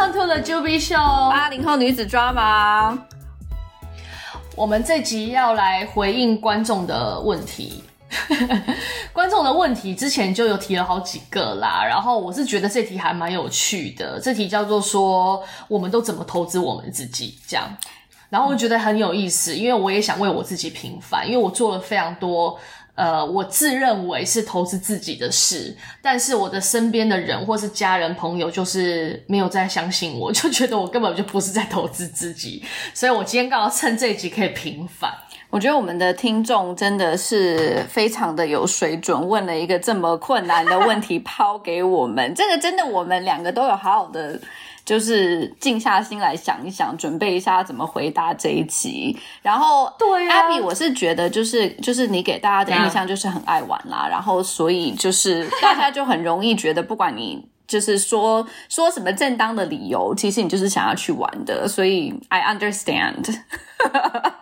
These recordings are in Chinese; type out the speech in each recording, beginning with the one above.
Welcome to the Juby Show，八零后女子 Drama。我们这集要来回应观众的问题。观众的问题之前就有提了好几个啦，然后我是觉得这题还蛮有趣的。这题叫做说，我们都怎么投资我们自己？这样，然后我觉得很有意思，因为我也想为我自己平反，因为我做了非常多。呃，我自认为是投资自己的事，但是我的身边的人或是家人朋友就是没有再相信我，就觉得我根本就不是在投资自己，所以我今天刚好趁这一集可以平反。我觉得我们的听众真的是非常的有水准，问了一个这么困难的问题抛给我们，这个真的我们两个都有好好的。就是静下心来想一想，准备一下怎么回答这一集。然后，对啊，Abby，我是觉得就是就是你给大家的印象就是很爱玩啦，然后所以就是大家就很容易觉得，不管你就是说说什么正当的理由，其实你就是想要去玩的。所以，I understand。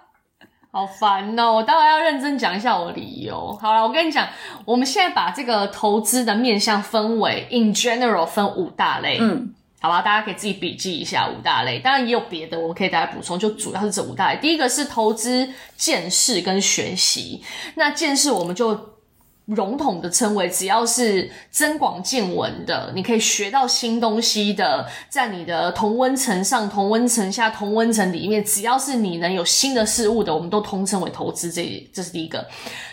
好烦哦！我待会要认真讲一下我的理由。好了，我跟你讲，我们现在把这个投资的面向分为 in general 分五大类。嗯。好吧，大家可以自己笔记一下五大类，当然也有别的，我们可以大家补充，就主要是这五大类。第一个是投资见识跟学习，那见识我们就笼统的称为，只要是增广见闻的，你可以学到新东西的，在你的同温层上、同温层下、同温层里面，只要是你能有新的事物的，我们都通称为投资。这这是第一个。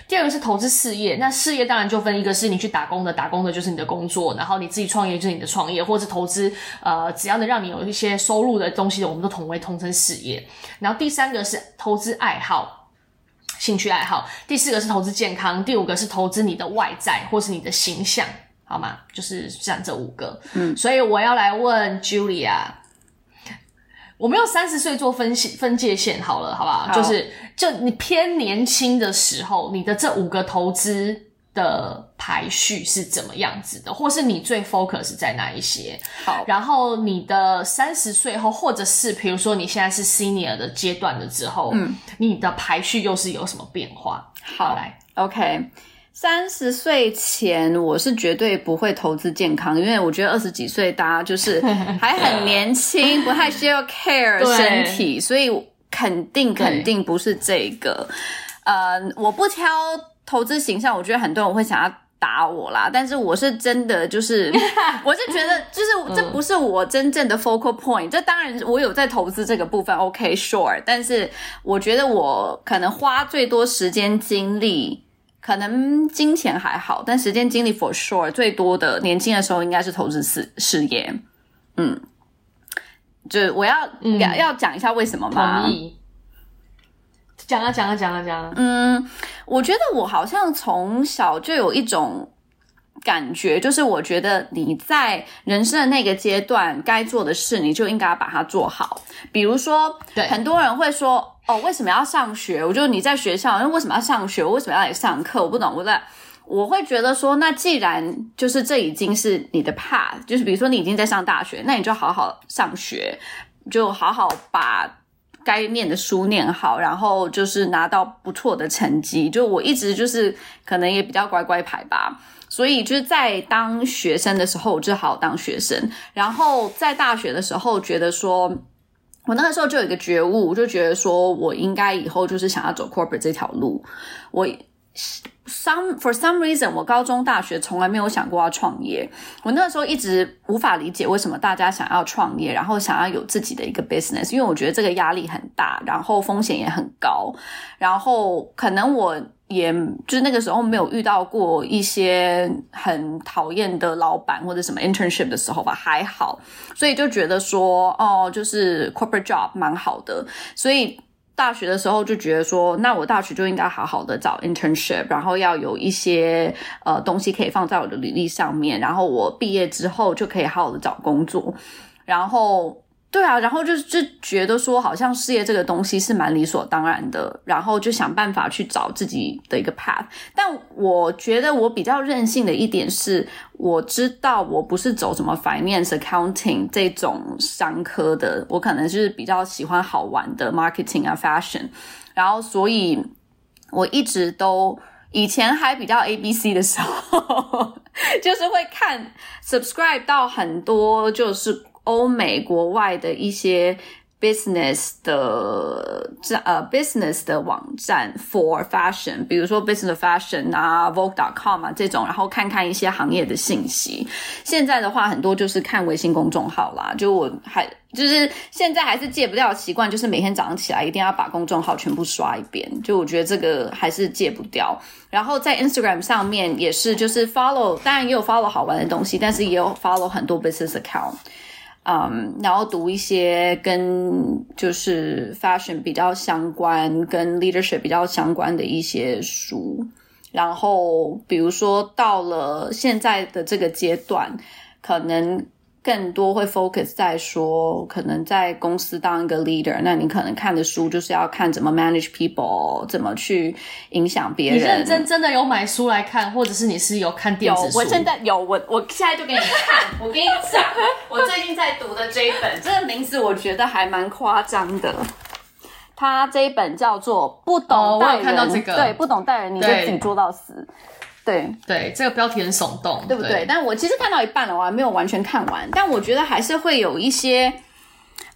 第二个是投资事业，那事业当然就分一个是你去打工的，打工的就是你的工作，然后你自己创业就是你的创业，或者投资呃，只要能让你有一些收入的东西的，我们都统为统称事业。然后第三个是投资爱好、兴趣爱好，第四个是投资健康，第五个是投资你的外在或是你的形象，好吗？就是像这五个。嗯，所以我要来问 Julia。我们用三十岁做分析分界线好了，好不好？好，就是就你偏年轻的时候，你的这五个投资的排序是怎么样子的，或是你最 focus 在哪一些？好，然后你的三十岁后，或者是比如说你现在是 senior 的阶段了之后，嗯，你的排序又是有什么变化？好，好来，OK。三十岁前，我是绝对不会投资健康，因为我觉得二十几岁大家就是 还很年轻，不太需要 care 身体，所以肯定肯定不是这个。呃，我不挑投资形象，我觉得很多人会想要打我啦，但是我是真的就是，我是觉得就是这不是我真正的 focal point。这当然我有在投资这个部分，OK sure，但是我觉得我可能花最多时间精力。可能金钱还好，但时间精力 for sure 最多的年轻的时候应该是投资事事业。嗯，就我要、嗯、要要讲一下为什么吗？同意。讲啊讲啊讲啊讲啊。嗯，我觉得我好像从小就有一种。感觉就是，我觉得你在人生的那个阶段该做的事，你就应该把它做好。比如说，对，很多人会说，哦，为什么要上学？我就你在学校，那为什么要上学？我为什么要来上课？我不懂。我在，我会觉得说，那既然就是这已经是你的 path，就是比如说你已经在上大学，那你就好好上学，就好好把该念的书念好，然后就是拿到不错的成绩。就我一直就是可能也比较乖乖牌吧。所以就是在当学生的时候，我就好好当学生。然后在大学的时候，觉得说，我那个时候就有一个觉悟，我就觉得说我应该以后就是想要走 corporate 这条路。我 some for some reason，我高中、大学从来没有想过要创业。我那个时候一直无法理解为什么大家想要创业，然后想要有自己的一个 business，因为我觉得这个压力很大，然后风险也很高，然后可能我。也就是那个时候没有遇到过一些很讨厌的老板或者什么 internship 的时候吧，还好，所以就觉得说，哦，就是 corporate job 蛮好的，所以大学的时候就觉得说，那我大学就应该好好的找 internship，然后要有一些呃东西可以放在我的履历上面，然后我毕业之后就可以好好的找工作，然后。对啊，然后就就觉得说，好像事业这个东西是蛮理所当然的，然后就想办法去找自己的一个 path。但我觉得我比较任性的一点是，我知道我不是走什么 finance accounting 这种商科的，我可能就是比较喜欢好玩的 marketing 啊 fashion。然后，所以我一直都以前还比较 ABC 的时候，就是会看 subscribe 到很多就是。欧美国外的一些。business 的这呃 business 的网站 for fashion，比如说 business fashion 啊，vogue.com 啊这种，然后看看一些行业的信息。现在的话，很多就是看微信公众号啦。就我还就是现在还是戒不掉的习惯，就是每天早上起来一定要把公众号全部刷一遍。就我觉得这个还是戒不掉。然后在 Instagram 上面也是，就是 follow，当然也有 follow 好玩的东西，但是也有 follow 很多 business account。嗯然后读一些跟就是 fashion 比较相关、跟 leadership 比较相关的一些书，然后比如说到了现在的这个阶段，可能。更多会 focus 在说，可能在公司当一个 leader，那你可能看的书就是要看怎么 manage people，怎么去影响别人。你认真真的有买书来看，或者是你是有看电子书？有，我现在有，我我现在就给你看。我跟你讲，我最近在读的这一本，这个名字我觉得还蛮夸张的。它这一本叫做《不懂待人》，哦，我有看到这个，对，不懂待人，你就自己做到死。对对，这个标题很耸动，对不对？对，但我其实看到一半了，我还没有完全看完。但我觉得还是会有一些，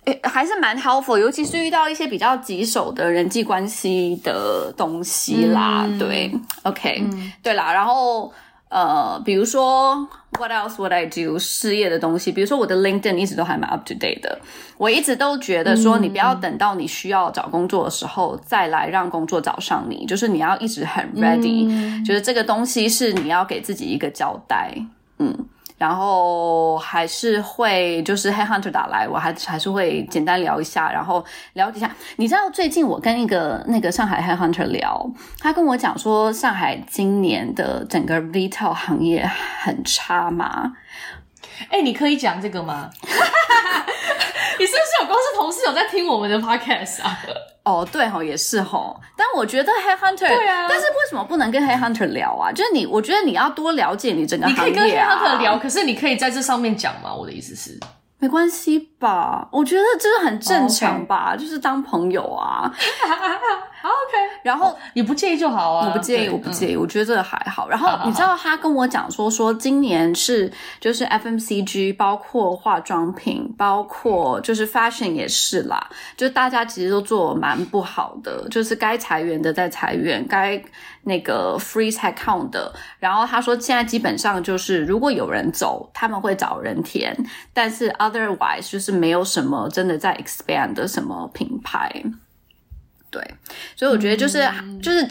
诶，还是蛮 helpful，尤其是遇到一些比较棘手的人际关系的东西啦。嗯、对，OK，、嗯、对啦，然后。呃，比如说，What else would I do？事业的东西，比如说我的 LinkedIn 一直都还蛮 up to date 的。我一直都觉得说，你不要等到你需要找工作的时候再来让工作找上你，就是你要一直很 ready，、嗯、就是这个东西是你要给自己一个交代，嗯。然后还是会就是 Headhunter 打来，我还还是会简单聊一下，然后了解一下。你知道最近我跟一个那个上海 Headhunter 聊，他跟我讲说上海今年的整个 vital 行业很差嘛？哎，你可以讲这个吗？你是不是有公司同事有在听我们的 podcast 啊？哦，对哦，也是吼。但我觉得 Headhunter，对啊，但是为什么不能跟 Headhunter 聊啊？就是你，我觉得你要多了解你整个行业啊。你可以跟 Headhunter 聊，可是你可以在这上面讲吗？我的意思是。没关系吧，我觉得这个很正常吧，oh. 就是当朋友啊。好 OK，然后、oh, 你不介意就好啊，我不介意，我不介意，嗯、我觉得这个还好。然后你知道他跟我讲说，说今年是就是 FMCG，包括化妆品，包括就是 fashion 也是啦，就大家其实都做蛮不好的，就是该裁员的在裁员，该。那个 freeze headcount 的，然后他说现在基本上就是如果有人走，他们会找人填，但是 otherwise 就是没有什么真的在 expand 的什么品牌，对，所以我觉得就是、嗯、就是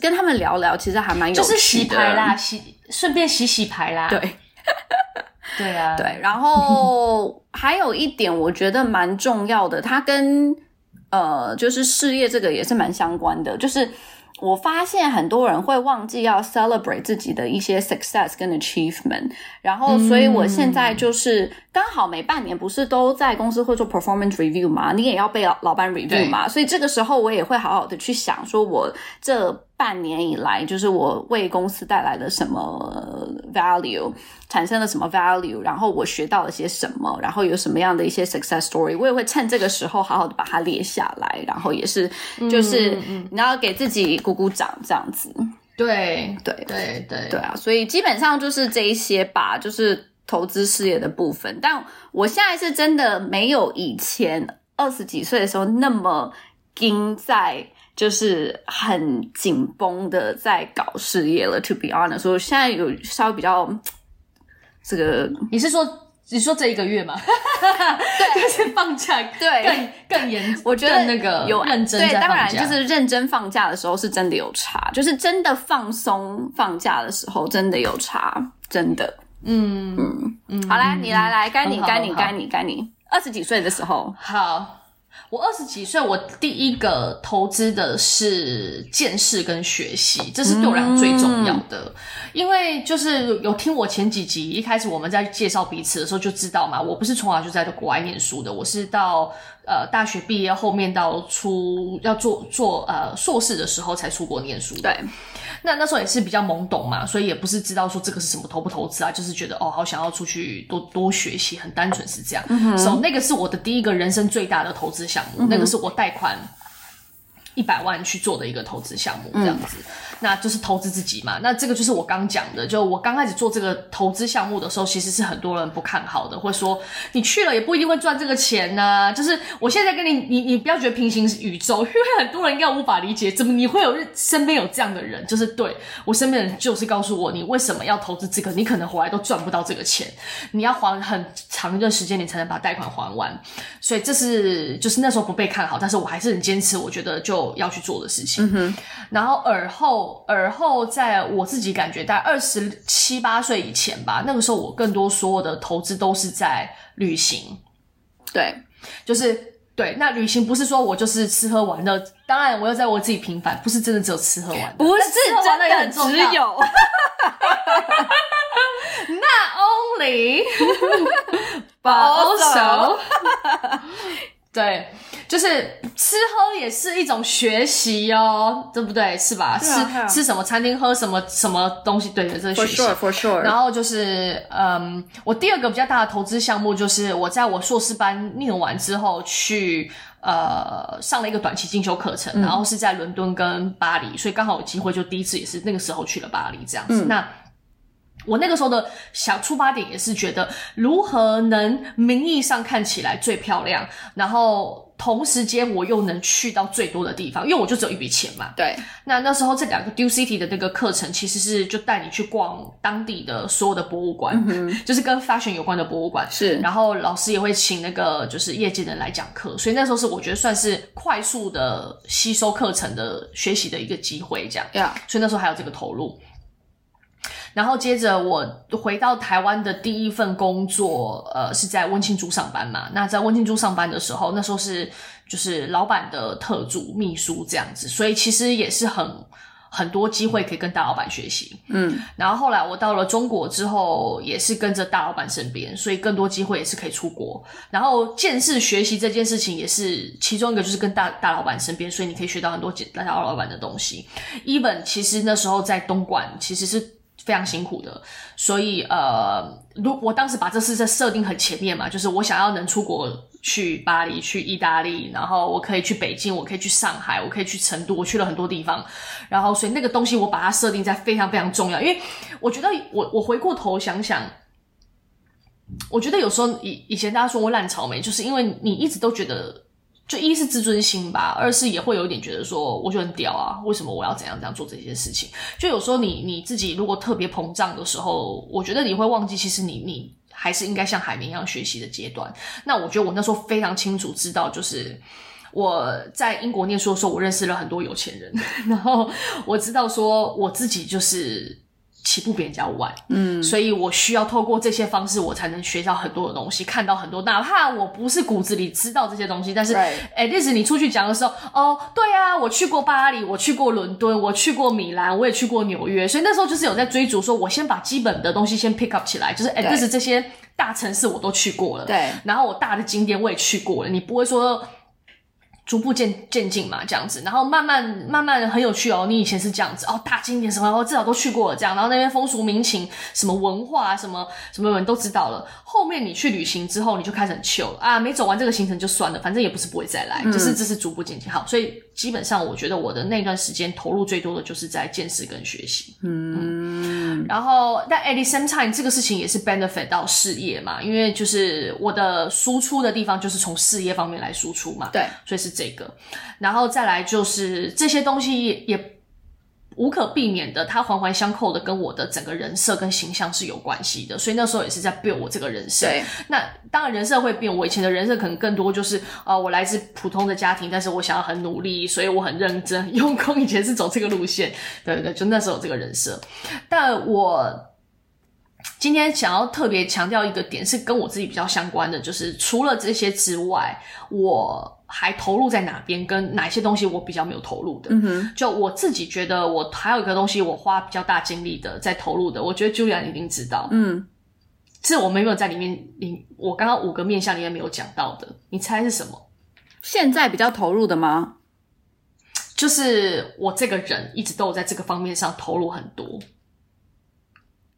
跟他们聊聊，其实还蛮有趣的，就是洗牌啦，洗顺便洗洗牌啦，对，对啊，对，然后 还有一点我觉得蛮重要的，它跟呃就是事业这个也是蛮相关的，就是。我发现很多人会忘记要 celebrate 自己的一些 success 跟 achievement，然后，所以我现在就是刚好每半年不是都在公司会做 performance review 嘛，你也要被老老板 review 嘛，所以这个时候我也会好好的去想，说我这。半年以来，就是我为公司带来了什么 value，产生了什么 value，然后我学到了些什么，然后有什么样的一些 success story，我也会趁这个时候好好的把它列下来，然后也是就是你要给自己鼓鼓掌这样子。对对对对对对啊！所以基本上就是这一些吧，就是投资事业的部分。但我现在是真的没有以前二十几岁的时候那么盯在。就是很紧绷的在搞事业了，to be honest，所以现在有稍微比较这个，你是说你说这一个月吗？对，就是放假，对，更更严，我觉得那个有认真。对，当然就是认真放假的时候是真的有差，就是真的放松放假的时候真的有差，真的。嗯嗯嗯，好啦，你来来，该你该你该你该你，二十几岁的时候，好。我二十几岁，我第一个投资的是见识跟学习，这是对我来最重要的。因为就是有听我前几集，一开始我们在介绍彼此的时候就知道嘛，我不是从小就在国外念书的，我是到呃大学毕业后面到出要做做呃硕士的时候才出国念书。对。那那时候也是比较懵懂嘛，所以也不是知道说这个是什么投不投资啊，就是觉得哦，好想要出去多多学习，很单纯是这样。嗯哼。所以那个是我的第一个人生最大的投资项目，嗯。那个是我贷款一百万去做的一个投资项目，这样子。嗯那就是投资自己嘛，那这个就是我刚讲的，就我刚开始做这个投资项目的时候，其实是很多人不看好的，会说你去了也不一定会赚这个钱呐、啊。就是我现在跟你，你你不要觉得平行宇宙，因为很多人应该无法理解，怎么你会有身边有这样的人？就是对我身边的人就是告诉我，你为什么要投资这个？你可能回来都赚不到这个钱，你要还很长一段时间，你才能把贷款还完。所以这是就是那时候不被看好，但是我还是很坚持，我觉得就要去做的事情。然后耳后。耳后，在我自己感觉，大概二十七八岁以前吧，那个时候我更多所有的投资都是在旅行。对，就是对。那旅行不是说我就是吃喝玩乐，当然我要在我自己平凡，不是真的只有吃喝玩乐，不是真的只有。Not only, but also. 对，就是吃喝也是一种学习哦，对不对？是吧？是、啊、吃吃什么餐厅，喝什么什么东西，对的，这是学习。For sure, for sure. 然后就是，嗯，我第二个比较大的投资项目就是我在我硕士班念完之后去呃上了一个短期进修课程，嗯、然后是在伦敦跟巴黎，所以刚好有机会，就第一次也是那个时候去了巴黎这样子。嗯、那。我那个时候的想出发点也是觉得，如何能名义上看起来最漂亮，然后同时间我又能去到最多的地方，因为我就只有一笔钱嘛。对。那那时候这两个 Deal City 的那个课程，其实是就带你去逛当地的所有的博物馆，嗯、就是跟 fashion 有关的博物馆。是。然后老师也会请那个就是业界的人来讲课，所以那时候是我觉得算是快速的吸收课程的学习的一个机会，这样。Yeah. 所以那时候还有这个投入。然后接着我回到台湾的第一份工作，呃，是在温庆珠上班嘛。那在温庆珠上班的时候，那时候是就是老板的特助秘书这样子，所以其实也是很很多机会可以跟大老板学习。嗯，然后后来我到了中国之后，也是跟着大老板身边，所以更多机会也是可以出国。然后见识学习这件事情也是其中一个，就是跟大大老板身边，所以你可以学到很多大老板的东西。Even 其实那时候在东莞，其实是。非常辛苦的，所以呃，如我当时把这事在设定很前面嘛，就是我想要能出国去巴黎、去意大利，然后我可以去北京，我可以去上海，我可以去成都，我去了很多地方，然后所以那个东西我把它设定在非常非常重要，因为我觉得我我回过头想想，我觉得有时候以以前大家说我烂草莓，就是因为你一直都觉得。就一是自尊心吧，二是也会有一点觉得说，我就很屌啊，为什么我要怎样怎样做这些事情？就有时候你你自己如果特别膨胀的时候，我觉得你会忘记，其实你你还是应该像海绵一样学习的阶段。那我觉得我那时候非常清楚知道，就是我在英国念书的时候，我认识了很多有钱人，然后我知道说我自己就是。起步比人家晚，嗯，所以我需要透过这些方式，我才能学到很多的东西，看到很多。哪怕我不是骨子里知道这些东西，但是，哎.例如你出去讲的时候，哦，对啊，我去过巴黎，我去过伦敦，我去过米兰，我也去过纽约，所以那时候就是有在追逐，说我先把基本的东西先 pick up 起来，就是，哎，就是这些大城市我都去过了，对，然后我大的景点我也去过了，你不会说。逐步渐渐进嘛，这样子，然后慢慢慢慢很有趣哦。你以前是这样子哦，大景点什么，我至少都去过了这样，然后那边风俗民情、什么文化、什么什么人都知道了。后面你去旅行之后，你就开始很糗了啊，没走完这个行程就算了，反正也不是不会再来，就是这是逐步渐进。好，所以基本上我觉得我的那段时间投入最多的就是在见识跟学习。嗯，嗯，然后但 at the same time 这个事情也是 benefit 到事业嘛，因为就是我的输出的地方就是从事业方面来输出嘛。对，所以是。这个，然后再来就是这些东西也无可避免的，它环环相扣的跟我的整个人设跟形象是有关系的，所以那时候也是在 build 我这个人设。对那当然人设会变，我以前的人设可能更多就是啊、呃，我来自普通的家庭，但是我想要很努力，所以我很认真、用功。以前是走这个路线，对对对，就那时候有这个人设。但我今天想要特别强调一个点，是跟我自己比较相关的，就是除了这些之外，我。还投入在哪边？跟哪些东西我比较没有投入的？嗯哼，就我自己觉得，我还有一个东西我花比较大精力的在投入的，我觉得 Julia 一定知道。嗯，是我们没有在里面，你我刚刚五个面向里面没有讲到的，你猜是什么？现在比较投入的吗？就是我这个人一直都有在这个方面上投入很多，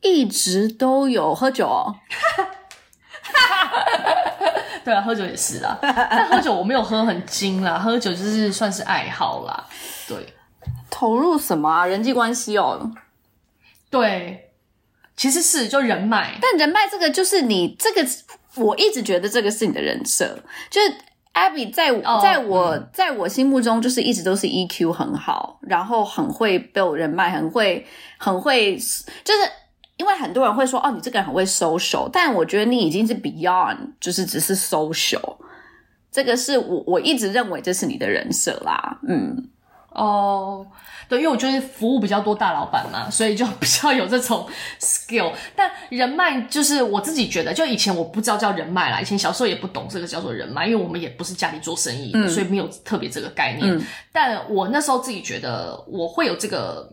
一直都有喝酒哦。对啊，喝酒也是啦，但喝酒我没有喝很精啦，喝酒就是算是爱好啦。对，投入什么啊？人际关系哦。对，其实是就人脉，但人脉这个就是你这个，我一直觉得这个是你的人设，就是 Abby 在在我、oh, 在我心目中就是一直都是 EQ 很好，然后很会 build 人脉，很会很会，就是因为很多人会说哦，你这个人很会 social，但我觉得你已经是 beyond，就是只是 social，这个是我我一直认为这是你的人设啦，嗯。哦，对，因为我就是服务比较多大老板嘛，所以就比较有这种 skill。但人脉就是我自己觉得，就以前我不知道叫人脉啦，以前小时候也不懂这个叫做人脉，因为我们也不是家里做生意所以没有特别这个概念。嗯，但我那时候自己觉得我会有这个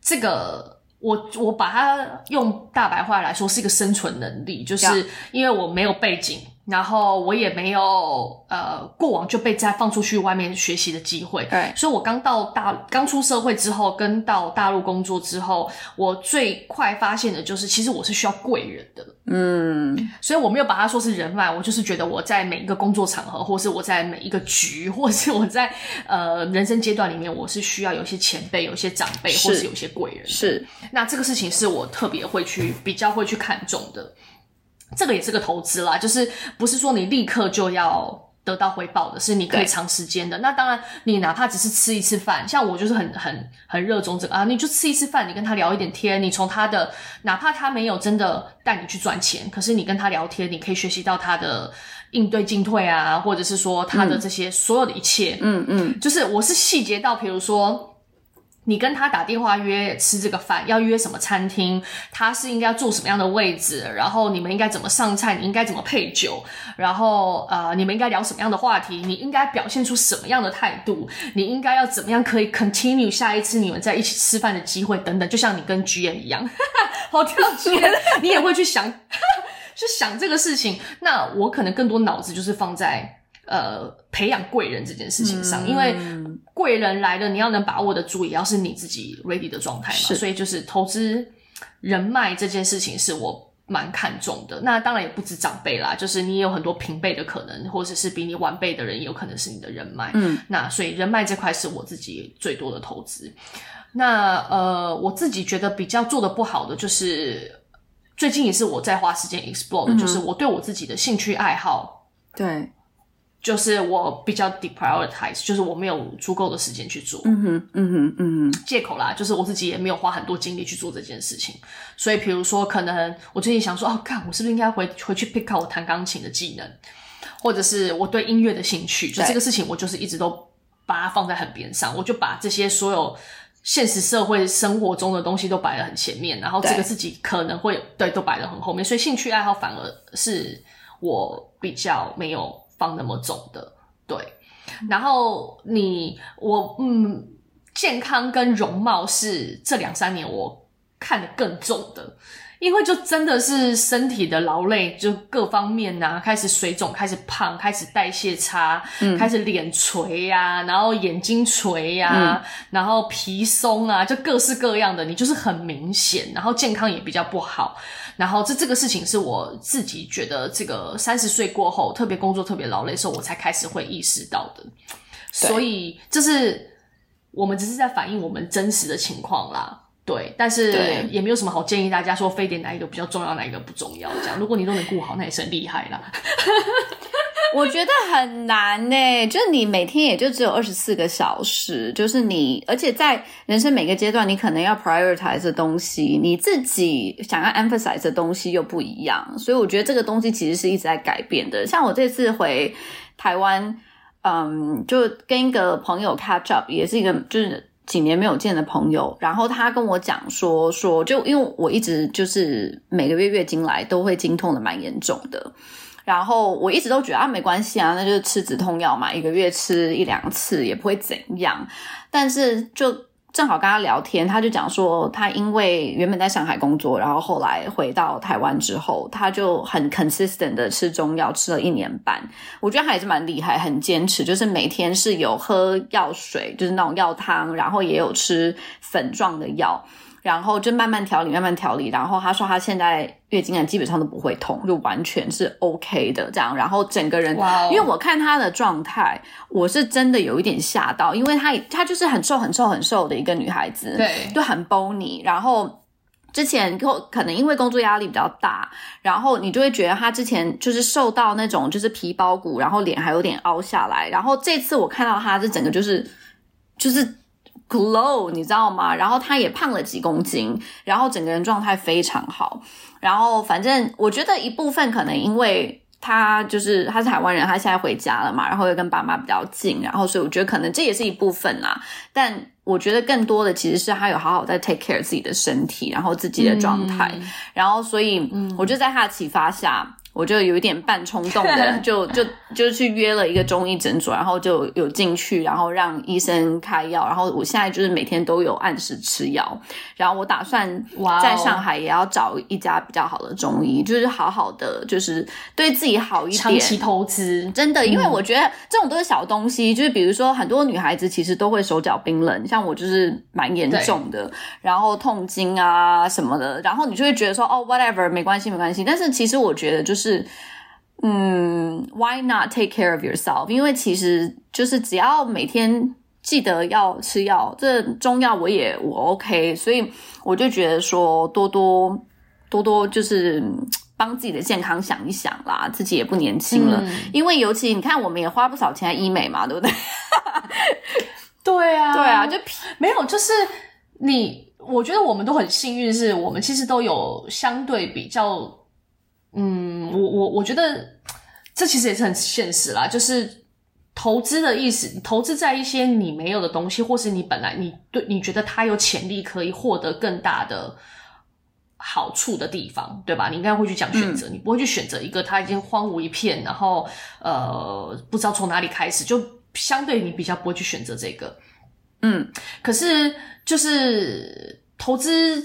这个，我我把它用大白话来说是一个生存能力，就是因为我没有背景。然后我也没有呃过往就被再放出去外面学习的机会，对，所以我刚到大刚出社会之后，跟到大陆工作之后，我最快发现的就是，其实我是需要贵人的，嗯，所以我没有把它说是人脉，我就是觉得我在每一个工作场合，或是我在每一个局，或是我在呃人生阶段里面，我是需要有些前辈、有些长辈，或是有些贵人，是，那这个事情是我特别会去比较会去看重的。这个也是个投资啦，就是不是说你立刻就要得到回报的，是你可以长时间的。那当然，你哪怕只是吃一次饭，像我就是很很很热衷这个啊，你就吃一次饭，你跟他聊一点天，你从他的哪怕他没有真的带你去赚钱，可是你跟他聊天，你可以学习到他的应对进退啊，或者是说他的这些所有的一切，嗯嗯，就是我是细节到，比如说。你跟他打电话约吃这个饭，要约什么餐厅？他是应该要坐什么样的位置？然后你们应该怎么上菜？你应该怎么配酒？然后呃，你们应该聊什么样的话题？你应该表现出什么样的态度？你应该要怎么样可以 continue 下一次你们在一起吃饭的机会等等？就像你跟 GM 一样，好跳脱，你也会去想，去想这个事情。那我可能更多脑子就是放在。呃，培养贵人这件事情上，嗯、因为贵人来了，你要能把握得住，也要是你自己 ready 的状态嘛。所以就是投资人脉这件事情是我蛮看重的。那当然也不止长辈啦，就是你也有很多平辈的可能，或者是比你晚辈的人，也有可能是你的人脉。嗯，那所以人脉这块是我自己最多的投资。那呃，我自己觉得比较做的不好的，就是最近也是我在花时间 explore 的，嗯、就是我对我自己的兴趣爱好，对。就是我比较 deprioritize，就是我没有足够的时间去做。嗯哼，嗯哼，嗯哼，借口啦，就是我自己也没有花很多精力去做这件事情。所以，比如说，可能我最近想说，哦，看我是不是应该回回去 pick up 我弹钢琴的技能，或者是我对音乐的兴趣，就这个事情，我就是一直都把它放在很边上。我就把这些所有现实社会生活中的东西都摆得很前面，然后这个自己可能会对，对都摆得很后面。所以，兴趣爱好反而是我比较没有。放那么重的，对，然后你我嗯，健康跟容貌是这两三年我看得更重的。因为就真的是身体的劳累，就各方面呐，开始水肿，开始胖，开始代谢差，嗯、开始脸垂呀、啊，然后眼睛垂呀、啊，嗯、然后皮松啊，就各式各样的，你就是很明显，然后健康也比较不好，然后这这个事情是我自己觉得，这个三十岁过后，特别工作特别劳累的时候，我才开始会意识到的，所以这是我们只是在反映我们真实的情况啦。对，但是也没有什么好建议大家说非得哪一个比较重要，哪一个不重要这样。如果你都能顾好，那也是很厉害啦。我觉得很难呢，就是你每天也就只有二十四个小时，就是你，而且在人生每个阶段，你可能要 prioritize 的东西，你自己想要 emphasize 的东西又不一样，所以我觉得这个东西其实是一直在改变的。像我这次回台湾，嗯，就跟一个朋友 catch up，也是一个就是。几年没有见的朋友，然后他跟我讲说说，就因为我一直就是每个月月经来都会经痛的蛮严重的，然后我一直都觉得啊没关系啊，那就是吃止痛药嘛，一个月吃一两次也不会怎样，但是就。正好跟他聊天，他就讲说，他因为原本在上海工作，然后后来回到台湾之后，他就很 consistent 的吃中药，吃了一年半。我觉得他也是蛮厉害，很坚持，就是每天是有喝药水，就是那种药汤，然后也有吃粉状的药。然后就慢慢调理，慢慢调理。然后他说他现在月经来基本上都不会痛，就完全是 OK 的这样。然后整个人，Wow. 因为我看他的状态，我是真的有一点吓到，因为他他就是很瘦很瘦很瘦的一个女孩子，对，就很 bony。然后之前可能因为工作压力比较大，然后你就会觉得他之前就是瘦到那种就是皮包骨，然后脸还有点凹下来。然后这次我看到他，这整个就是就是。glow，你知道吗？然后他也胖了几公斤，然后整个人状态非常好。然后反正我觉得一部分可能因为他就是他是台湾人，他现在回家了嘛，然后又跟爸妈比较近，然后所以我觉得可能这也是一部分啦。但我觉得更多的其实是他有好好在 take care 自己的身体，然后自己的状态，嗯、然后所以我就在他的启发下。我就有一点半冲动的，就就就去约了一个中医诊所，然后就有进去，然后让医生开药，然后我现在就是每天都有按时吃药，然后我打算在上海也要找一家比较好的中医，就是好好的，就是对自己好一点，长期投资，真的，因为我觉得这种都是小东西，就是比如说很多女孩子其实都会手脚冰冷，像我就是蛮严重的，然后痛经啊什么的，然后你就会觉得说哦，whatever，没关系，没关系，但是其实我觉得就是。是，嗯，Why not take care of yourself？因为其实就是只要每天记得要吃药，这中药我也我 OK，所以我就觉得说多多多多就是帮自己的健康想一想啦，自己也不年轻了，嗯、因为尤其你看我们也花不少钱在医美嘛，对不对？对啊，对啊，就没有，就是你，我觉得我们都很幸运，是我们其实都有相对比较。嗯，我我我觉得这其实也是很现实啦，就是投资的意思，投资在一些你没有的东西，或是你本来你对你觉得它有潜力可以获得更大的好处的地方，对吧？你应该会去讲选择，嗯、你不会去选择一个它已经荒芜一片，然后呃不知道从哪里开始，就相对你比较不会去选择这个。嗯，可是就是。投资，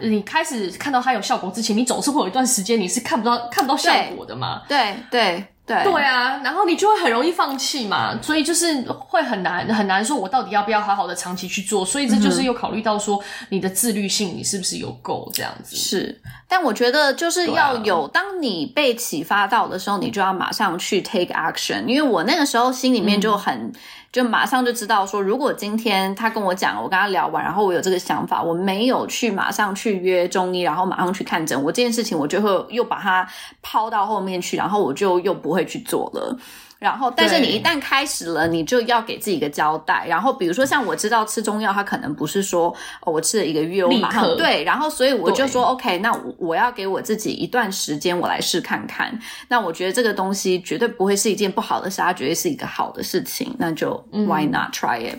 你开始看到它有效果之前，你总是会有一段时间你是看不到看不到效果的嘛？对对对对啊，然后你就会很容易放弃嘛，所以就是会很难很难说，我到底要不要好好的长期去做？所以这就是又考虑到说你的自律性，你是不是有够这样子？是，但我觉得就是要有，啊、当你被启发到的时候，你就要马上去 take action，因为我那个时候心里面就很。嗯就马上就知道说，如果今天他跟我讲，我跟他聊完，然后我有这个想法，我没有去马上去约中医，然后马上去看诊，我这件事情我就会又把它抛到后面去，然后我就又不会去做了。然后，但是你一旦开始了，你就要给自己一个交代。然后，比如说像我知道吃中药，它可能不是说哦，我吃了一个月，我马上对。然后，所以我就说 OK，那我要给我自己一段时间，我来试看看。那我觉得这个东西绝对不会是一件不好的事，它绝对是一个好的事情。那就 Why not try it？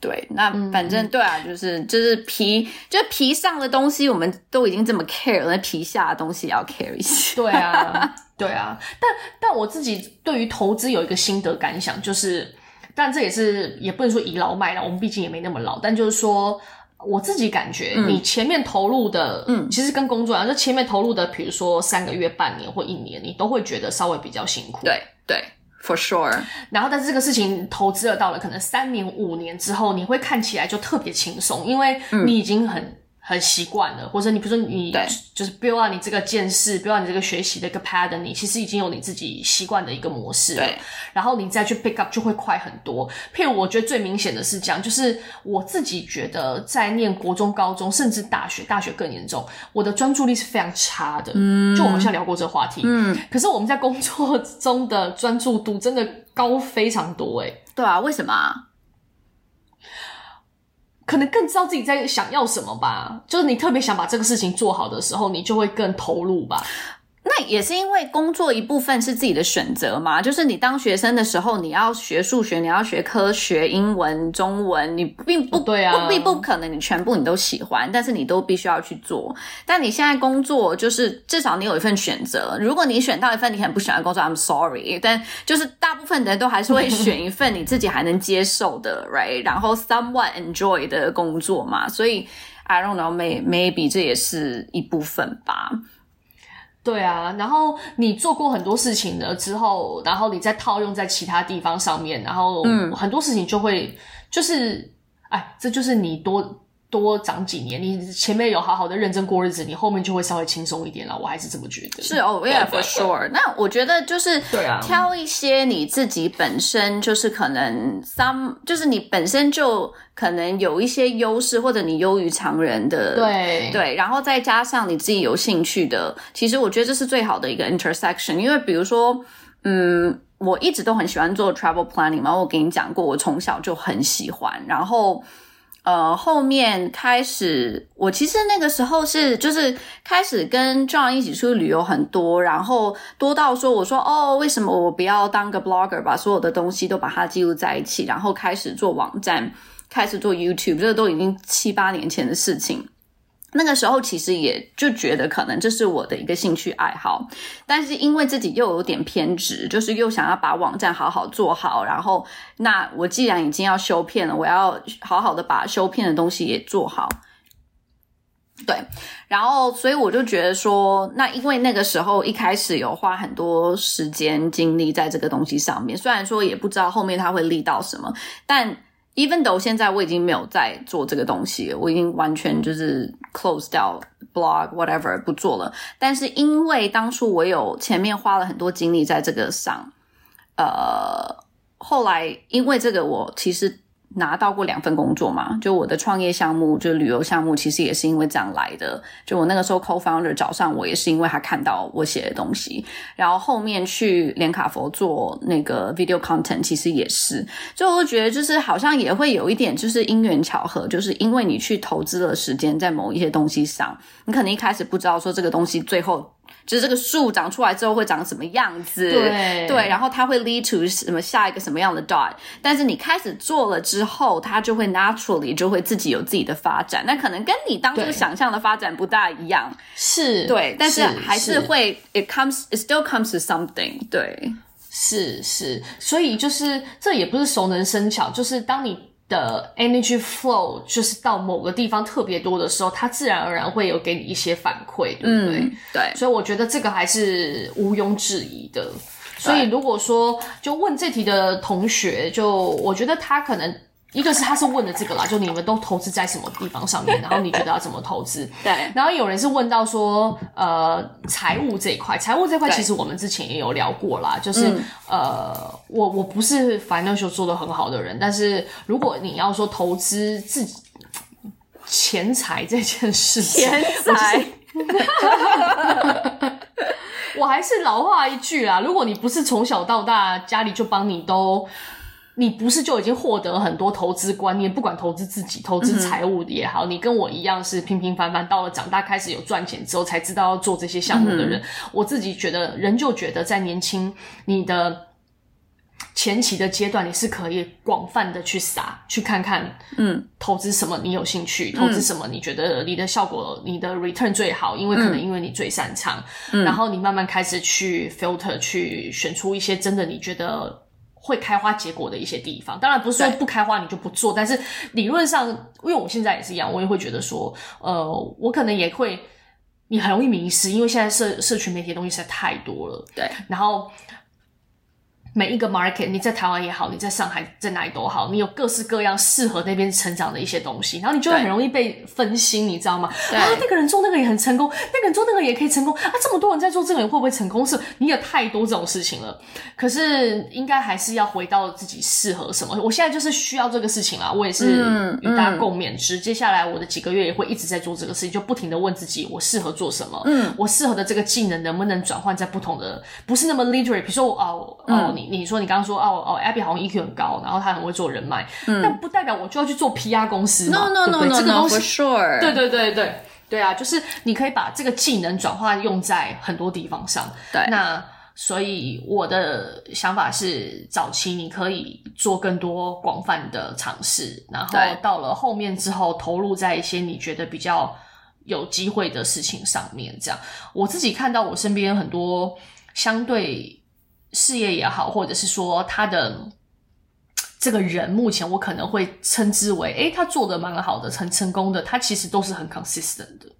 对，那反正对啊，就是就是皮，就是皮上的东西，我们都已经这么 care 了，那皮下的东西也要 care 一些。对啊。对啊，但但我自己对于投资有一个心得感想，就是，但这也是也不能说倚老卖老，我们毕竟也没那么老，但就是说，我自己感觉，你前面投入的，嗯，其实跟工作一样，就前面投入的，比如说三个月、半年或一年，你都会觉得稍微比较辛苦。对对，for sure。然后，但是这个事情投资了到了可能三年、五年之后，你会看起来就特别轻松，因为你已经很。很习惯了，或者你比如说你对就是 build up 你这个见识，build up 你这个学习的一个 pattern，你其实已经有你自己习惯的一个模式了。对，然后你再去 pick up 就会快很多。譬如我觉得最明显的是这样，就是我自己觉得在念国中、高中，甚至大学，大学更严重，我的专注力是非常差的。嗯，就我们像聊过这个话题。嗯，可是我们在工作中的专注度真的高非常多诶、欸。对啊，为什么啊？可能更知道自己在想要什么吧，就是你特别想把这个事情做好的时候，你就会更投入吧。那也是因为工作一部分是自己的选择嘛，就是你当学生的时候，你要学数学，你要学科学、英文、中文，你并不对啊，不并不可能你全部你都喜欢，但是你都必须要去做。但你现在工作就是至少你有一份选择，如果你选到一份你很不喜欢的工作，I'm sorry，但就是大部分的人都还是会选一份你自己还能接受的，right？然后 somewhat enjoy 的工作嘛，所以 I don't know，may maybe 这也是一部分吧。对啊，然后你做过很多事情了之后，然后你再套用在其他地方上面，然后很多事情就会、嗯、就是，哎，这就是你多多长几年，你前面有好好的认真过日子，你后面就会稍微轻松一点了。我还是这么觉得。是哦，Yeah for sure。那我觉得就是对啊，挑一些你自己本身就是可能 some，就是你本身就可能有一些优势，或者你优于常人的，对对，然后再加上你自己有兴趣的，其实我觉得这是最好的一个 intersection。因为比如说，嗯，我一直都很喜欢做 travel planning 嘛，我跟你讲过，我从小就很喜欢，然后。呃，后面开始，我其实那个时候是就是开始跟 John 一起出去旅游很多，然后多到说，我说哦，为什么我不要当个 blogger，把所有的东西都把它记录在一起，然后开始做网站，开始做 YouTube，这都已经七八年前的事情。那个时候其实也就觉得可能这是我的一个兴趣爱好，但是因为自己又有点偏执，就是又想要把网站好好做好，然后那我既然已经要修片了，我要好好的把修片的东西也做好。对，然后所以我就觉得说，那因为那个时候一开始有花很多时间精力在这个东西上面，虽然说也不知道后面它会立到什么，但。Even though 现在我已经没有在做这个东西，我已经完全就是 close 掉 blog whatever 不做了。但是因为当初我有前面花了很多精力在这个上，呃，后来因为这个我其实。拿到过两份工作嘛，就我的创业项目，就旅游项目，其实也是因为这样来的。就我那个时候 co-founder 找上我，也是因为他看到我写的东西。然后后面去连卡佛做那个 video content，其实也是。就我觉得就是好像也会有一点就是因缘巧合，就是因为你去投资了时间在某一些东西上，你可能一开始不知道说这个东西最后。就是这个树长出来之后会长什么样子，对对，然后它会 lead to 什么下一个什么样的 dot，但是你开始做了之后，它就会 naturally 就会自己有自己的发展，那可能跟你当初想象的发展不大一样，是对，但是还是会是，it comes it still comes to something，对，是是，所以就是这也不是熟能生巧，就是当你。的 energy flow 就是到某个地方特别多的时候，它自然而然会有给你一些反馈，对不对？嗯，对。所以我觉得这个还是毋庸置疑的。所以如果说就问这题的同学，就我觉得他可能。一个是他是问的这个啦，就你们都投资在什么地方上面，然后你觉得要怎么投资？对。然后有人是问到说，呃，财务这一块，财务这块其实我们之前也有聊过啦，就是、嗯、呃，我我不是 financial 做的很好的人，但是如果你要说投资自己钱财这件事情，钱财，我 还是老话一句啦，如果你不是从小到大家里就帮你都。你不是就已经获得很多投资观念，不管投资自己、投资财务也好，嗯、你跟我一样是平平凡凡，到了长大开始有赚钱之后才知道要做这些项目的人。嗯、我自己觉得，人就觉得在年轻你的前期的阶段，你是可以广泛的去撒，去看看，嗯，投资什么你有兴趣，投资什么你觉得你的效果、你的 return 最好，因为可能因为你最擅长，嗯、然后你慢慢开始去 filter，去选出一些真的你觉得。会开花结果的一些地方，当然不是说不开花你就不做，但是理论上，因为我现在也是一样，我也会觉得说，呃，我可能也会，你很容易迷失，因为现在社社群媒体的东西实在太多了，对，然后。每一个 market，你在台湾也好，你在上海，在哪里都好，你有各式各样适合那边成长的一些东西，然后你就会很容易被分心，你知道吗？啊，那个人做那个也很成功，那个人做那个也可以成功啊！这么多人在做这个，你会不会成功？是，你有太多这种事情了。可是应该还是要回到自己适合什么。我现在就是需要这个事情啦，我也是与大家共勉之。嗯嗯、接下来我的几个月也会一直在做这个事情，就不停的问自己，我适合做什么？嗯，我适合的这个技能能不能转换在不同的，不是那么 literary，比如说哦哦，你。你说你刚刚说哦哦，Abby 好像 EQ 很高，然后他很会做人脉，嗯，但不代表我就要去做 PR 公司嘛。No no no no no, 这个东西 for sure。对对对对对啊，就是你可以把这个技能转化用在很多地方上。对，那所以我的想法是，早期你可以做更多广泛的尝试，然后到了后面之后，投入在一些你觉得比较有机会的事情上面。这样，我自己看到我身边很多相对。事业也好，或者是说他的这个人，目前我可能会称之为，诶，他做的蛮好的，很成功的，他其实都是很 consistent 的。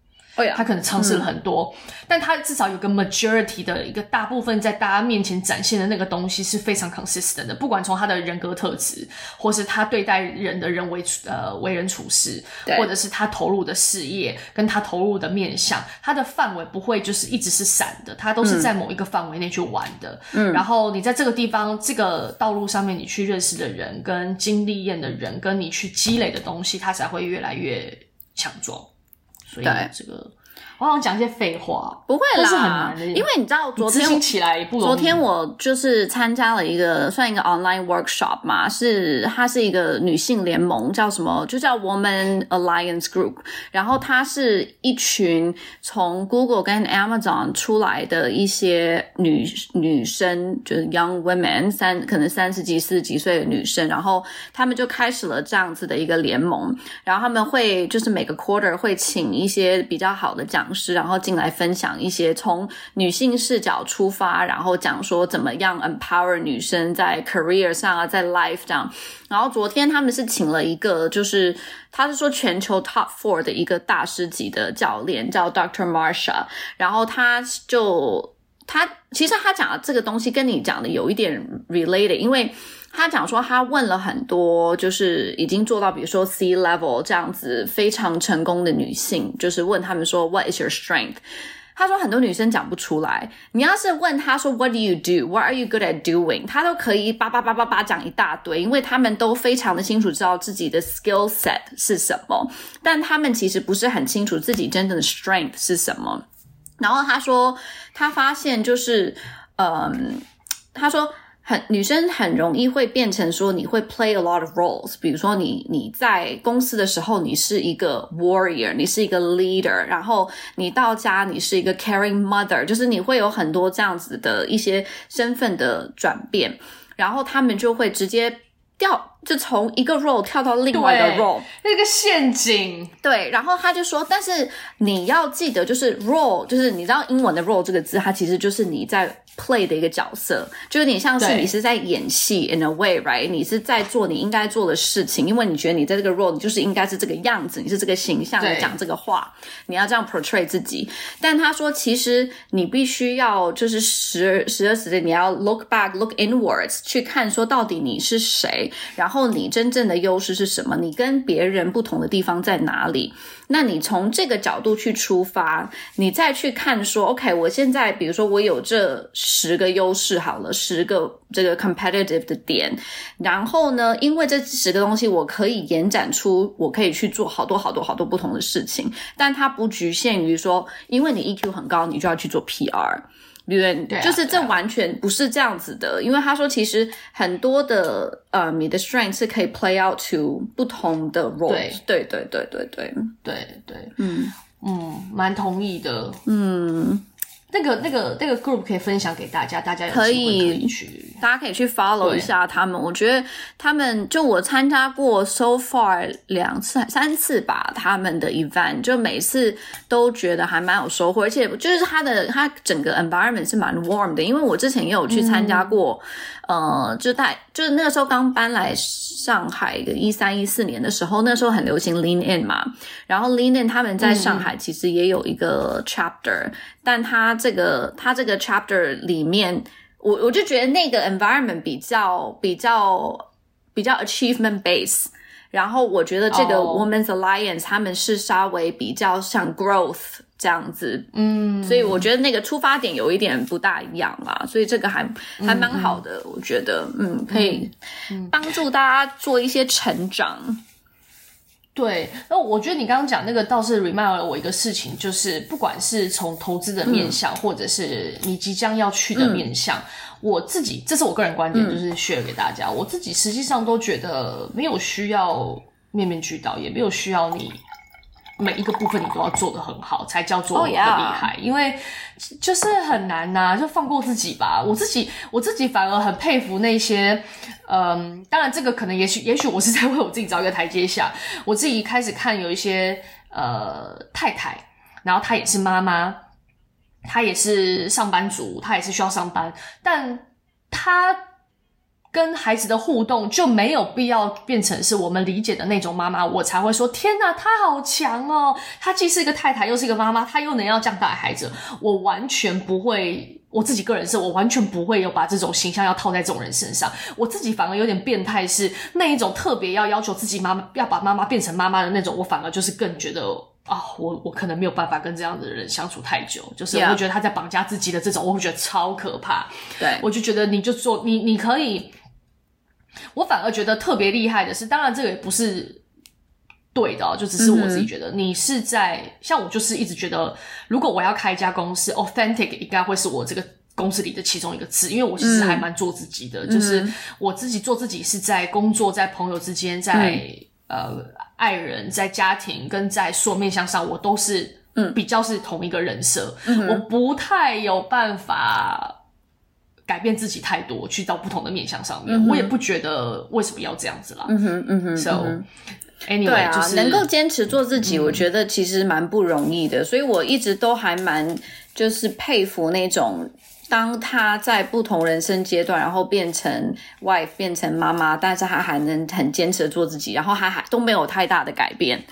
他可能尝试了很多，嗯、但他至少有个 majority 的一个大部分在大家面前展现的那个东西是非常 consistent 的，不管从他的人格特质，或是他对待人的人为呃为人处事，或者是他投入的事业跟他投入的面向，他的范围不会就是一直是散的，他都是在某一个范围内去玩的。嗯，然后你在这个地方这个道路上面，你去认识的人跟经历验的人，跟你去积累的东西，他才会越来越强壮。所以这个。我好像讲一些废话，不会啦，是很难的，因为你知道昨天起来昨天我就是参加了一个算一个 online workshop 嘛，是它是一个女性联盟，叫什么？就叫 Woman Alliance Group。然后它是一群从 Google 跟 Amazon 出来的一些女女生，就是 young women，三可能三十几、四十几岁的女生，然后他们就开始了这样子的一个联盟。然后他们会就是每个 quarter 会请一些比较好的讲。然后进来分享一些从女性视角出发，然后讲说怎么样 empower 女生在 career 上啊，在 life 这样。然后昨天他们是请了一个，就是他是说全球 top four 的一个大师级的教练，叫 Dr. Marsha。然后他就他其实他讲的这个东西跟你讲的有一点 related，因为。他讲说，他问了很多，就是已经做到，比如说 C level 这样子非常成功的女性，就是问他们说，What is your strength？他说很多女生讲不出来。你要是问他说，What do you do？What are you good at doing？他都可以叭叭叭叭叭讲一大堆，因为他们都非常的清楚知道自己的 skill set 是什么，但他们其实不是很清楚自己真正的 strength 是什么。然后他说，他发现就是，嗯，他说。很女生很容易会变成说，你会 play a lot of roles，比如说你你在公司的时候你是一个 warrior，你是一个 leader，然后你到家你是一个 caring mother，就是你会有很多这样子的一些身份的转变，然后他们就会直接掉，就从一个 role 跳到另外一个 role，那个陷阱。对，然后他就说，但是你要记得，就是 role，就是你知道英文的 role 这个字，它其实就是你在。Play 的一个角色，就有点像是你是在演戏，in a way，right？你是在做你应该做的事情，因为你觉得你在这个 role，你就是应该是这个样子，你是这个形象来讲这个话，你要这样 portray 自己。但他说，其实你必须要就是时时而时的，你要 look back，look inwards，去看说到底你是谁，然后你真正的优势是什么，你跟别人不同的地方在哪里。那你从这个角度去出发，你再去看说，OK，我现在比如说我有这十个优势好了，十个这个 competitive 的点，然后呢，因为这十个东西我可以延展出，我可以去做好多好多好多不同的事情，但它不局限于说，因为你 EQ 很高，你就要去做 PR。对，对，就是这完全不是这样子的，啊、因为他说其实很多的呃，你的 strength 是可以 play out to 不同的 roles。对，对，对，对，对，对，对，对，嗯。嗯，蛮同意的，嗯。那个、那个、那个 group 可以分享给大家，大家可以去，大家可以去 follow 一下他们。我觉得他们就我参加过 so far 两次、三次吧，他们的 event 就每次都觉得还蛮有收获，而且就是他的他整个 environment 是蛮 warm 的，因为我之前也有去参加过。嗯呃，就在就是那个时候刚搬来上海的一三一四年的时候，那时候很流行 Lean In 嘛，然后 Lean In 他们在上海其实也有一个 chapter，嗯，但他这个他这个 chapter 里面，我我就觉得那个 environment 比较比较比较 achievement base，然后我觉得这个 Women's Alliance 他们是稍微比较像 growth。这样子，嗯，所以我觉得那个出发点有一点不大一样啦，所以这个还还蛮好的，嗯、我觉得，嗯，可以帮助大家做一些成长。对，那我觉得你刚刚讲那个倒是 remind 了我一个事情，就是不管是从投资的面向，嗯、或者是你即将要去的面向，嗯、我自己这是我个人观点，就是 share 给大家，嗯、我自己实际上都觉得没有需要面面俱到，也没有需要你。每一个部分你都要做得很好，才叫做很厉害。Oh. 因为就是很难呐、啊，就放过自己吧。我自己，我自己反而很佩服那些，嗯，当然这个可能也许，也许我是在为我自己找一个台阶下。我自己开始看有一些呃太太，然后她也是妈妈，她也是上班族，她也是需要上班，但她跟孩子的互动就没有必要变成是我们理解的那种妈妈，我才会说天哪，她好强哦！她既是一个太太，又是一个妈妈，她又能要这样带孩子，我完全不会，我自己个人是我完全不会有把这种形象要套在这种人身上。我自己反而有点变态，是那一种特别要要求自己妈妈要把妈妈变成妈妈的那种，我反而就是更觉得啊、我我可能没有办法跟这样的人相处太久，就是我会觉得他在绑架自己的这种，我会觉得超可怕。对，我就觉得你就做你你可以。我反而觉得特别厉害的是，当然这个也不是对的，就只是我自己觉得，你是在、嗯、像我就是一直觉得，如果我要开一家公司，authentic 应该会是我这个公司里的其中一个字，因为我其实还蛮做自己的，嗯、就是我自己做自己是在工作、在朋友之间、在、嗯、呃爱人、在家庭跟在所有面向上，我都是嗯。比较是同一个人设，嗯、我不太有办法。改变自己太多，去到不同的面向上面，嗯、我也不觉得为什么要这样子啦。嗯哼，嗯哼，So anyway，对啊，就是能够坚持做自己，嗯、我觉得其实蛮不容易的。所以我一直都还蛮就是佩服那种，当他在不同人生阶段，然后变成 wife，变成妈妈，但是他还能很坚持做自己，然后他还都没有太大的改变。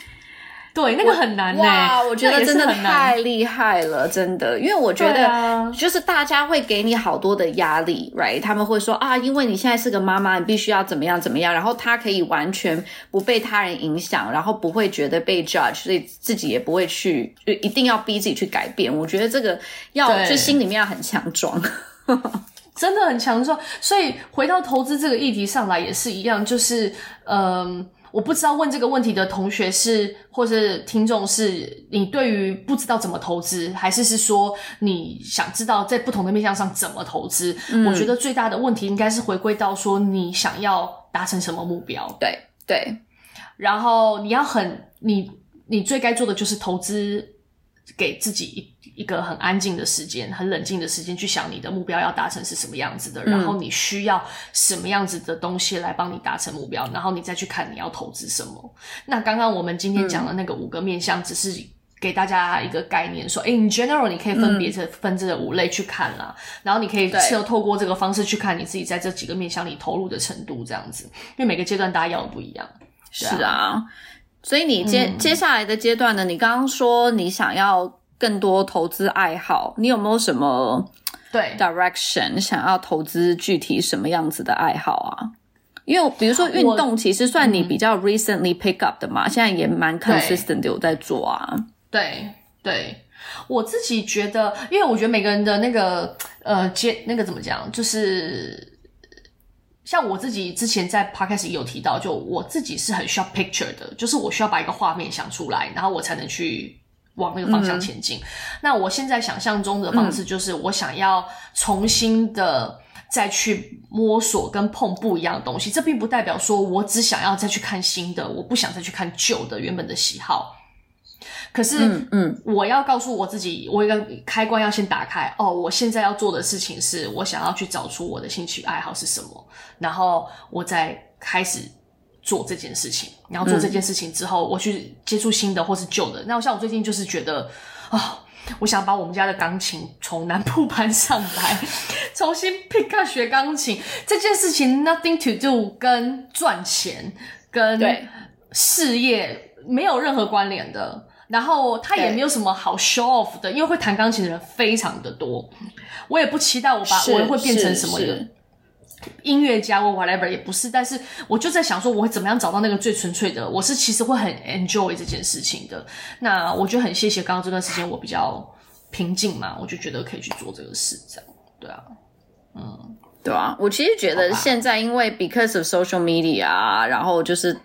对，那个很难、欸、哇！我觉得真的太厉害了，真的，因为我觉得就是大家会给你好多的压力，right？他们会说啊，因为你现在是个妈妈，你必须要怎么样怎么样，然后他可以完全不被他人影响，然后不会觉得被 judge，所以自己也不会去就一定要逼自己去改变。我觉得这个要就心里面要很强壮，真的很强壮。所以回到投资这个议题上来也是一样，就是嗯。我不知道问这个问题的同学是，或是听众是，你对于不知道怎么投资，还是是说你想知道在不同的面向上怎么投资？嗯，我觉得最大的问题应该是回归到说你想要达成什么目标。对对，然后你要很，你你最该做的就是投资给自己。一个很安静的时间，很冷静的时间，去想你的目标要达成是什么样子的，嗯、然后你需要什么样子的东西来帮你达成目标，然后你再去看你要投资什么。那刚刚我们今天讲的那个五个面向，只是给大家一个概念，说，诶 in general 你可以分别这分这五类去看啦，嗯、然后你可以是透过这个方式去看你自己在这几个面向里投入的程度，这样子，因为每个阶段大家要的不一样。是啊，所以你接、嗯、接下来的阶段呢？你刚刚说你想要。更多投资爱好，你有没有什么对 direction 想要投资具体什么样子的爱好啊？因为比如说运动，其实算你比较 recently pick up 的嘛，嗯、现在也蛮 consistent 的有在做啊。对对，我自己觉得，因为我觉得每个人的那个呃，接那个怎么讲，就是像我自己之前在 podcast 也有提到，就我自己是很需要 picture 的，就是我需要把一个画面想出来，然后我才能去。往那个方向前进。嗯、那我现在想象中的方式就是，我想要重新的再去摸索跟碰不一样的东西。这并不代表说我只想要再去看新的，我不想再去看旧的原本的喜好。可是，嗯，嗯我要告诉我自己，我一个开关要先打开。哦，我现在要做的事情是我想要去找出我的兴趣爱好是什么，然后我再开始。做这件事情，然后做这件事情之后，嗯、我去接触新的或是旧的。那像我最近就是觉得，啊、哦，我想把我们家的钢琴从南部搬上来，重新 pick up 学钢琴这件事情，nothing to do 跟赚钱跟事业没有任何关联的。然后他也没有什么好 show off 的，因为会弹钢琴的人非常的多。我也不期待我把是我会变成什么人。音乐家或 whatever 也不是，但是我就在想说，我会怎么样找到那个最纯粹的？我是其实会很 enjoy 这件事情的。那我就很谢谢刚刚这段时间我比较平静嘛，我就觉得可以去做这个事，这样对啊，嗯，对啊。我其实觉得现在因为 because of social media 啊，然后就是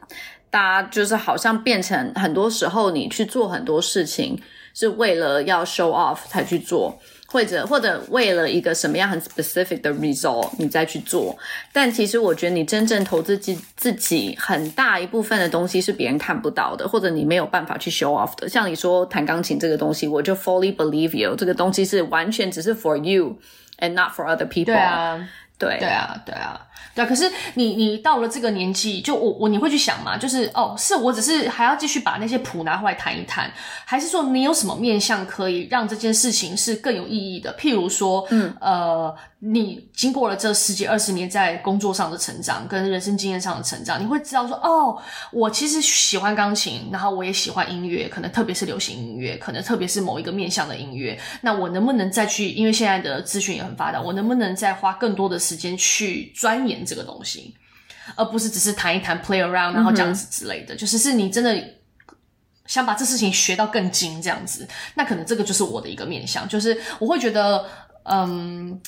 大家就是好像变成很多时候你去做很多事情是为了要 show off 才去做。或者或者为了一个什么样很 specific 的 result，你再去做，但其实我觉得你真正投资自自己很大一部分的东西是别人看不到的，或者你没有办法去 show off 的。像你说弹钢琴这个东西，我就 fully believe you，这个东西是完全只是 for you and not for other people。对啊，对，对啊，对啊。对，可是你你到了这个年纪，就我我你会去想吗？就是哦，是我只是还要继续把那些谱拿回来弹一弹，还是说你有什么面向可以让这件事情是更有意义的？譬如说，嗯呃，你经过了这十几二十年在工作上的成长，跟人生经验上的成长，你会知道说，哦，我其实喜欢钢琴，然后我也喜欢音乐，可能特别是流行音乐，可能特别是某一个面向的音乐。那我能不能再去？因为现在的资讯也很发达，我能不能再花更多的时间去钻研这个东西，而不是只是弹一弹，play around，然后这样子之类的。就是是你真的想把这事情学到更精，这样子，那可能这个就是我的一个面向，就是我会觉得，嗯。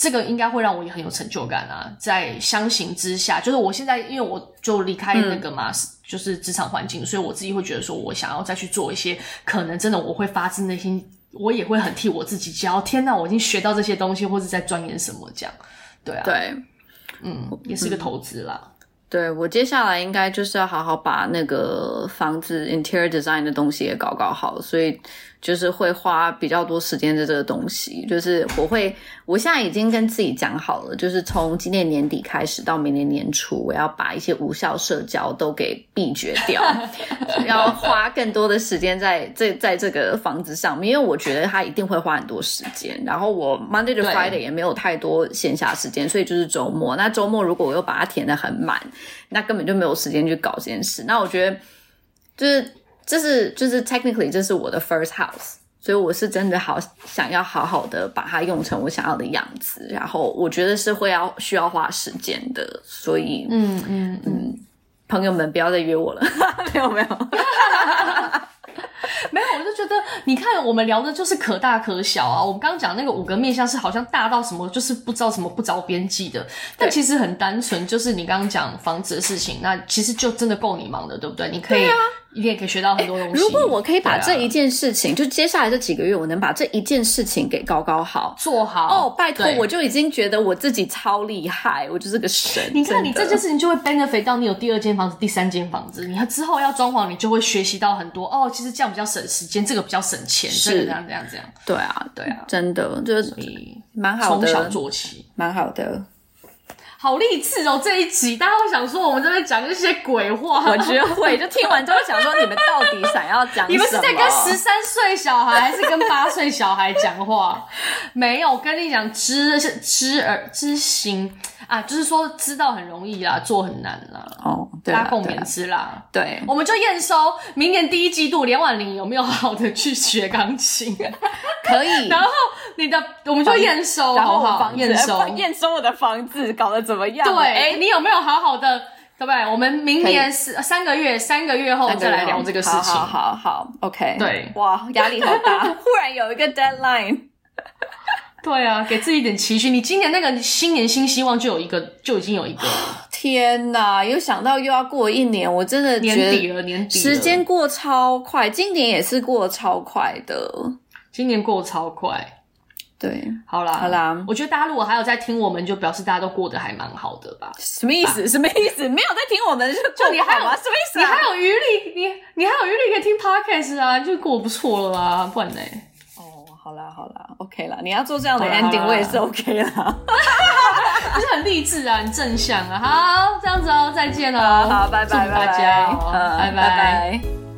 这个应该会让我也很有成就感啊！在相形之下，就是我现在因为我就离开那个嘛，嗯、就是职场环境，所以我自己会觉得说，我想要再去做一些可能真的我会发自内心，我也会很替我自己骄傲。天哪，我已经学到这些东西，或者在钻研什么这样，对啊，对，嗯，也是一个投资啦。嗯、对，我接下来应该就是要好好把那个房子 interior design 的东西也搞搞好，所以。就是会花比较多时间在这个东西，就是我会，我现在已经跟自己讲好了，就是从今年年底开始到明年年初，我要把一些无效社交都给避绝掉，要花更多的时间在这在这个房子上面，因为我觉得它一定会花很多时间。然后我 Monday to Friday 也没有太多闲暇时间，所以就是周末。那周末如果我又把它填得很满，那根本就没有时间去搞这件事。那我觉得就是。这是就是 technically 这是我的 first house，所以我是真的好想要好好的把它用成我想要的样子，然后我觉得是会要需要花时间的，所以嗯嗯嗯，朋友们不要再约我了，没 有没有。没有，我就觉得你看，我们聊的就是可大可小啊。我们刚刚讲那个五个面向是好像大到什么，就是不知道什么不着边际的，但其实很单纯，就是你刚刚讲房子的事情，那其实就真的够你忙的，对不对？你可以。一定也可以学到很多东西。如果我可以把这一件事情，啊、就接下来这几个月，我能把这一件事情给搞搞好，做好哦，拜托，我就已经觉得我自己超厉害，我就是个神。你看，你这件事情就会 benefit 到你有第二间房子、第三间房子，你之后要装潢，你就会学习到很多。哦，其实这样比较省时间，这个比较省钱，是这样这样这样。对啊，对啊，真的就是蛮好的，从小做起，蛮好的。好励志哦！这一集大家会想说，我们这边讲一些鬼话。我觉得会，就听完之后想说，你们到底想要讲什么？你们是在跟十三岁小孩，还是跟八岁小孩讲话？没有，我跟你讲，知是知而知行啊，就是说知道很容易啦，做很难啦。哦，对，大家共勉之啦。对，我们就验收明年第一季度，连婉玲有没有好好的去学钢琴？可以。然后你的，我们就验收，然后好验收，验收我的房子搞得。怎么样？对，哎，你有没有好好的，对不对？我们明年是三个月，三个月后再来聊这个事情。好好好，OK。对，哇，压力好大，忽然有一个 deadline。对啊，给自己一点期许。你今年那个新年新希望就有一个，就已经有一个。天哪，又想到又要过一年，我真的年底了，年底了，时间过超快，今年也是过超快的，今年过超快。对，好啦，好啦，我觉得大家如果还有在听我们，就表示大家都过得还蛮好的吧？什么意思？什么意思？没有在听我们就就你还有什么意思？你还有余力，你你还有余力可以听 podcast 啊，就过不错了啦，不然呢？哦，好啦好啦，OK 啦，你要做这样的 ending，我也是 OK 啦，就是很励志啊，很正向啊。好，这样子哦，再见哦，好，拜拜，大家，拜拜。